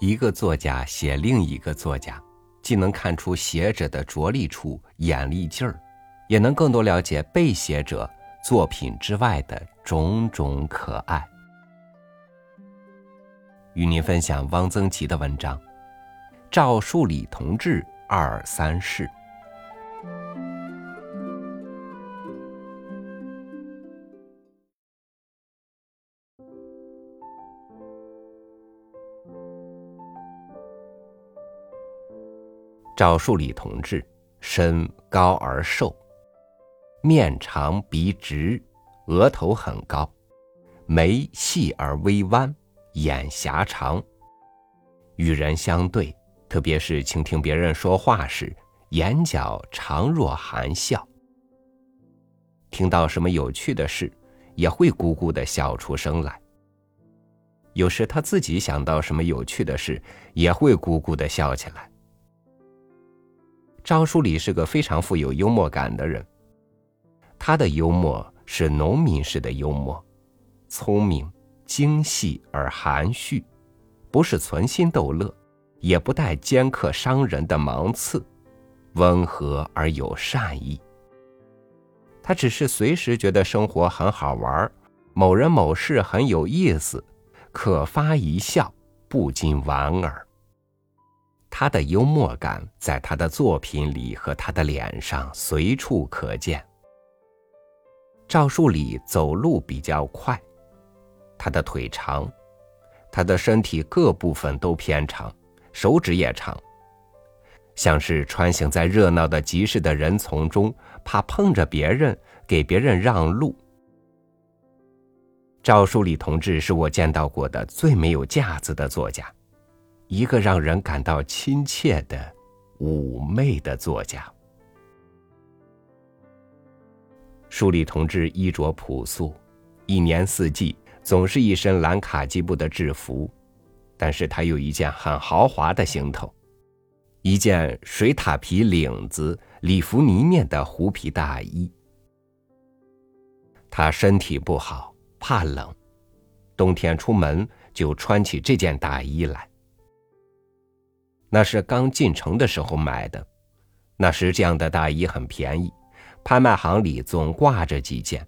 一个作家写另一个作家，既能看出写者的着力处、眼力劲儿，也能更多了解被写者作品之外的种种可爱。与您分享汪曾祺的文章《赵树理同志二三事》。赵树理同志身高而瘦，面长鼻直，额头很高，眉细而微弯，眼狭长。与人相对，特别是倾听别人说话时，眼角常若含笑。听到什么有趣的事，也会咕咕的笑出声来。有时他自己想到什么有趣的事，也会咕咕的笑起来。赵树理是个非常富有幽默感的人。他的幽默是农民式的幽默，聪明、精细而含蓄，不是存心逗乐，也不带尖刻伤人的芒刺，温和而有善意。他只是随时觉得生活很好玩，某人某事很有意思，可发一笑，不禁莞尔。他的幽默感在他的作品里和他的脸上随处可见。赵树理走路比较快，他的腿长，他的身体各部分都偏长，手指也长，像是穿行在热闹的集市的人丛中，怕碰着别人，给别人让路。赵树理同志是我见到过的最没有架子的作家。一个让人感到亲切的、妩媚的作家。树理同志衣着朴素，一年四季总是一身蓝卡其布的制服，但是他有一件很豪华的行头，一件水獭皮领子、里弗呢面的狐皮大衣。他身体不好，怕冷，冬天出门就穿起这件大衣来。那是刚进城的时候买的，那时这样的大衣很便宜，拍卖行里总挂着几件。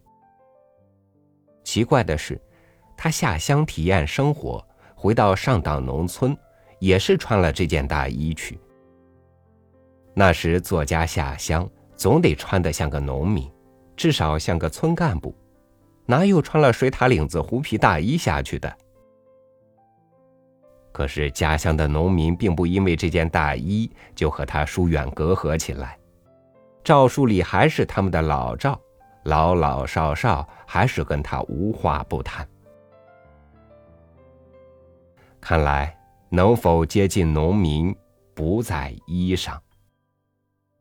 奇怪的是，他下乡体验生活，回到上党农村，也是穿了这件大衣去。那时作家下乡总得穿得像个农民，至少像个村干部，哪有穿了水獭领子狐皮大衣下去的？可是家乡的农民并不因为这件大衣就和他疏远隔阂起来，赵树理还是他们的老赵，老老少少还是跟他无话不谈。看来能否接近农民不在衣裳，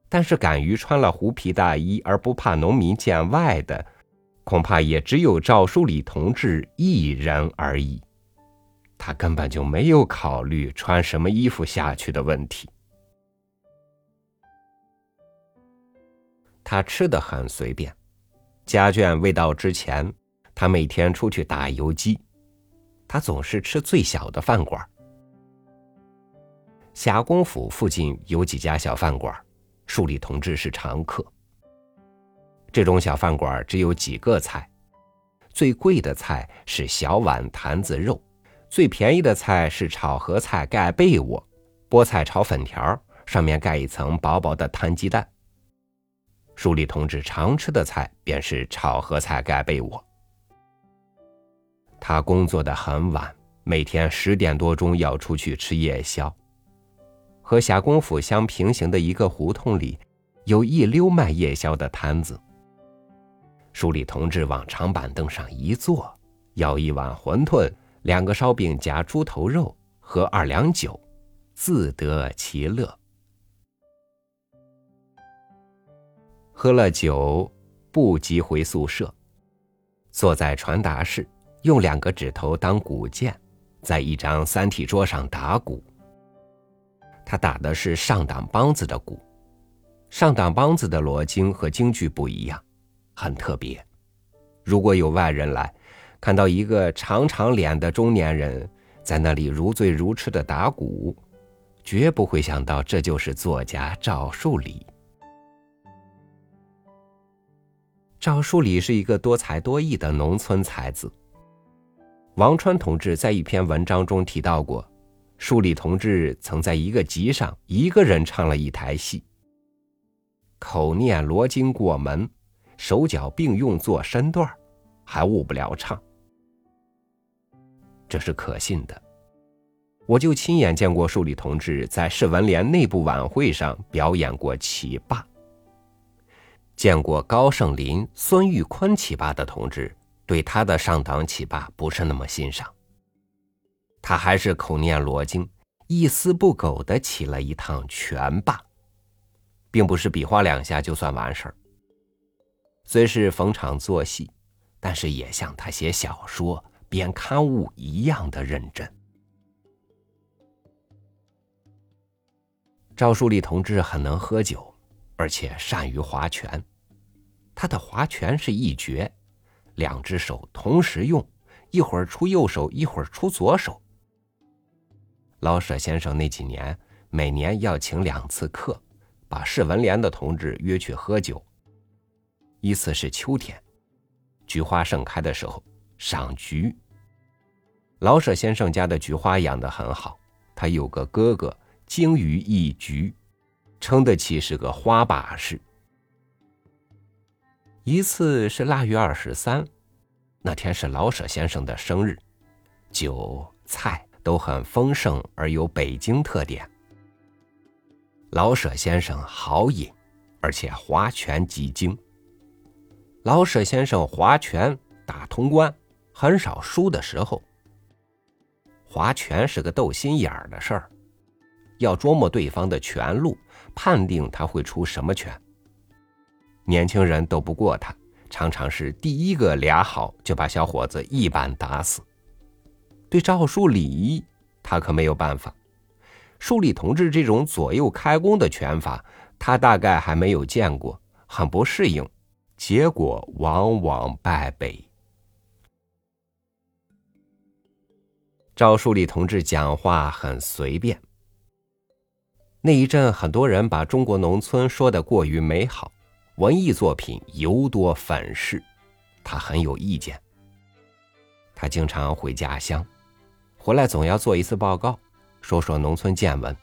但是敢于穿了狐皮大衣而不怕农民见外的，恐怕也只有赵树理同志一人而已。他根本就没有考虑穿什么衣服下去的问题。他吃的很随便，家眷未到之前，他每天出去打游击，他总是吃最小的饭馆。霞公府附近有几家小饭馆，树理同志是常客。这种小饭馆只有几个菜，最贵的菜是小碗坛子肉。最便宜的菜是炒合菜盖被窝，菠菜炒粉条，上面盖一层薄薄的摊鸡蛋。树理同志常吃的菜便是炒合菜盖被窝。他工作的很晚，每天十点多钟要出去吃夜宵。和霞公府相平行的一个胡同里，有一溜卖夜宵的摊子。树理同志往长板凳上一坐，要一碗馄饨。两个烧饼夹猪头肉喝二两酒，自得其乐。喝了酒，不急回宿舍，坐在传达室，用两个指头当鼓键，在一张三体桌上打鼓。他打的是上党梆子的鼓，上党梆子的罗经和京剧不一样，很特别。如果有外人来，看到一个长长脸的中年人在那里如醉如痴的打鼓，绝不会想到这就是作家赵树理。赵树理是一个多才多艺的农村才子。王川同志在一篇文章中提到过，树理同志曾在一个集上一个人唱了一台戏，口念罗经过门，手脚并用做身段，还误不了唱。这是可信的，我就亲眼见过树理同志在市文联内部晚会上表演过起罢。见过高盛林、孙玉坤起罢的同志，对他的上党起罢不是那么欣赏。他还是口念罗经，一丝不苟的起了一趟全罢，并不是比划两下就算完事儿。虽是逢场作戏，但是也像他写小说、编刊物一样的认真。赵树理同志很能喝酒。而且善于划拳，他的划拳是一绝，两只手同时用，一会儿出右手，一会儿出左手。老舍先生那几年每年要请两次客，把市文联的同志约去喝酒。一次是秋天，菊花盛开的时候，赏菊。老舍先生家的菊花养得很好，他有个哥哥精于一菊。称得起是个花把式。一次是腊月二十三，那天是老舍先生的生日，酒菜都很丰盛而有北京特点。老舍先生好饮，而且划拳极精。老舍先生划拳打通关，很少输的时候。划拳是个斗心眼儿的事儿。要琢磨对方的拳路，判定他会出什么拳。年轻人斗不过他，常常是第一个俩好就把小伙子一板打死。对赵树理，他可没有办法。树理同志这种左右开弓的拳法，他大概还没有见过，很不适应，结果往往败北。赵树理同志讲话很随便。那一阵，很多人把中国农村说的过于美好，文艺作品尤多反噬，他很有意见。他经常回家乡，回来总要做一次报告，说说农村见闻。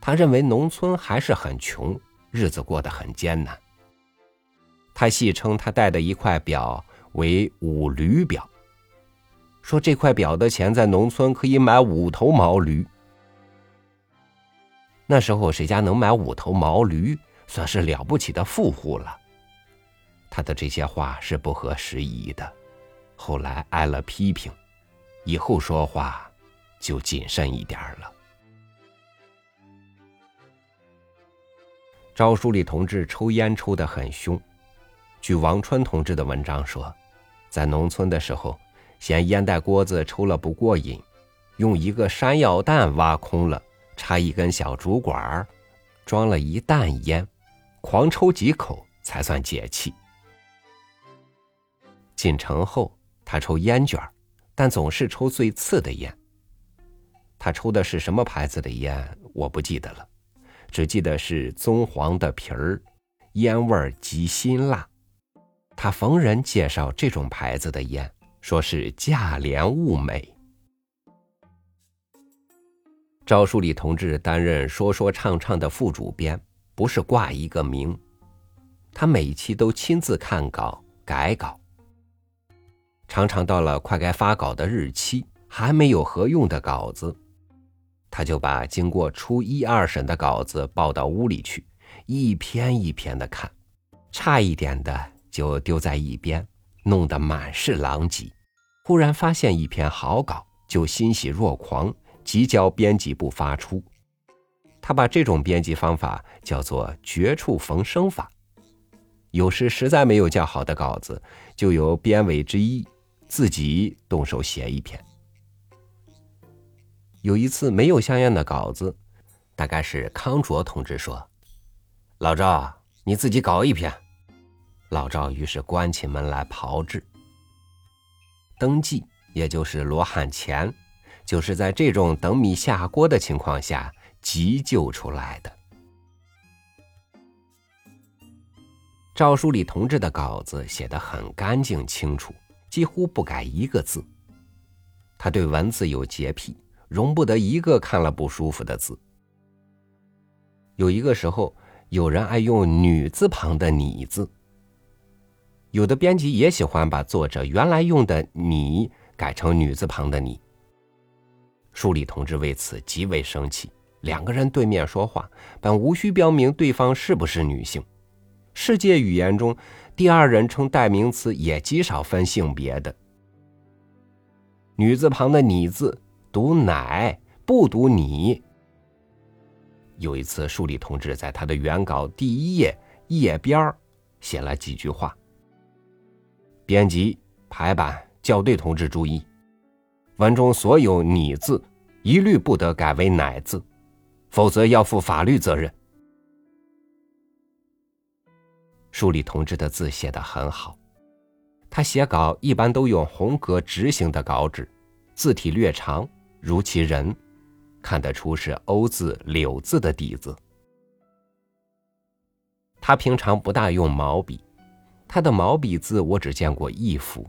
他认为农村还是很穷，日子过得很艰难。他戏称他戴的一块表为“五驴表”，说这块表的钱在农村可以买五头毛驴。那时候谁家能买五头毛驴，算是了不起的富户了。他的这些话是不合时宜的，后来挨了批评，以后说话就谨慎一点了。赵书礼同志抽烟抽得很凶，据王川同志的文章说，在农村的时候，嫌烟袋锅子抽了不过瘾，用一个山药蛋挖空了。插一根小竹管装了一担烟，狂抽几口才算解气。进城后，他抽烟卷儿但总是抽最次的烟。他抽的是什么牌子的烟，我不记得了，只记得是棕黄的皮儿，烟味极辛辣。他逢人介绍这种牌子的烟，说是价廉物美。赵树理同志担任说说唱唱的副主编，不是挂一个名，他每期都亲自看稿改稿。常常到了快该发稿的日期，还没有合用的稿子，他就把经过初一二审的稿子抱到屋里去，一篇一篇的看，差一点的就丢在一边，弄得满是狼藉。忽然发现一篇好稿，就欣喜若狂。即交编辑部发出，他把这种编辑方法叫做“绝处逢生法”。有时实在没有较好的稿子，就由编委之一自己动手写一篇。有一次没有像样的稿子，大概是康卓同志说：“老赵，你自己搞一篇。”老赵于是关起门来炮制。登记，也就是罗汉钱。就是在这种等米下锅的情况下急救出来的。赵书礼同志的稿子写得很干净清楚，几乎不改一个字。他对文字有洁癖，容不得一个看了不舒服的字。有一个时候，有人爱用女字旁的“你”字，有的编辑也喜欢把作者原来用的“你”改成女字旁的“你”。书礼同志为此极为生气。两个人对面说话，本无需标明对方是不是女性。世界语言中，第二人称代名词也极少分性别的。女字旁的“你”字读“奶”，不读“你”。有一次，树立同志在他的原稿第一页页边写了几句话。编辑、排版、校对同志注意，文中所有“你”字一律不得改为“奶”字，否则要负法律责任。书里同志的字写得很好，他写稿一般都用红格直行的稿纸，字体略长，如其人，看得出是欧字、柳字的底子。他平常不大用毛笔，他的毛笔字我只见过一幅，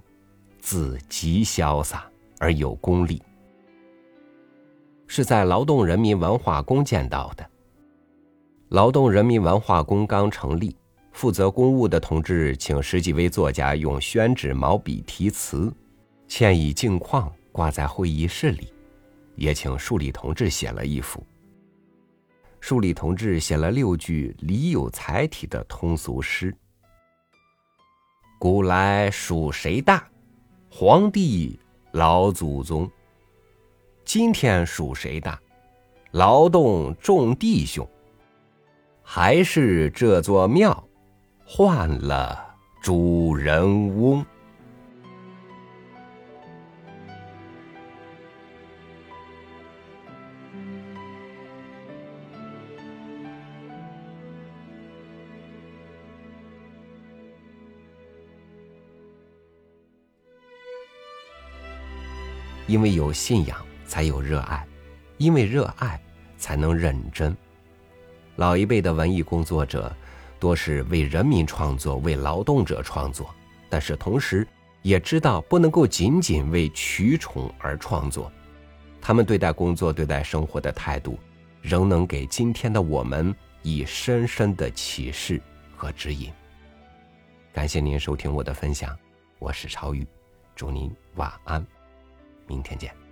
字极潇洒而有功力，是在劳动人民文化宫见到的。劳动人民文化宫刚成立。负责公务的同志请十几位作家用宣纸毛笔题词，嵌以镜框挂在会议室里，也请树立同志写了一幅。树立同志写了六句李有才体的通俗诗：“古来数谁大？皇帝老祖宗。今天数谁大？劳动众弟兄。还是这座庙。”换了主人翁，因为有信仰，才有热爱；因为热爱，才能认真。老一辈的文艺工作者。多是为人民创作，为劳动者创作，但是同时也知道不能够仅仅为取宠而创作。他们对待工作、对待生活的态度，仍能给今天的我们以深深的启示和指引。感谢您收听我的分享，我是超宇，祝您晚安，明天见。